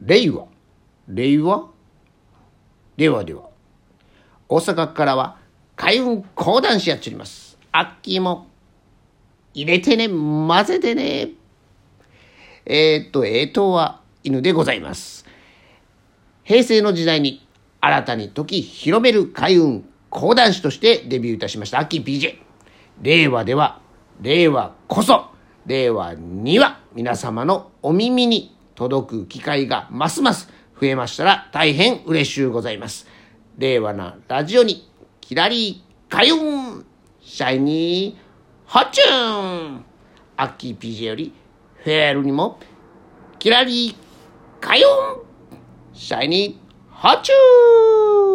令和令和ではでは大阪からは開運講談師やっております。アッキーも入れてね混ぜてね。えー、っとえー、とは犬でございます。平成の時代に新たに時広める開運講談師としてデビューいたしました。アッキー PJ 令和では令和こそ令和には皆様のお耳に届く機会がますます増えましたら大変嬉しゅうございます。令和なラジオにキラリカヨンシャイニーハチューンアッキー PJ よりフェアルにもキラリカヨンシャイニーハチューン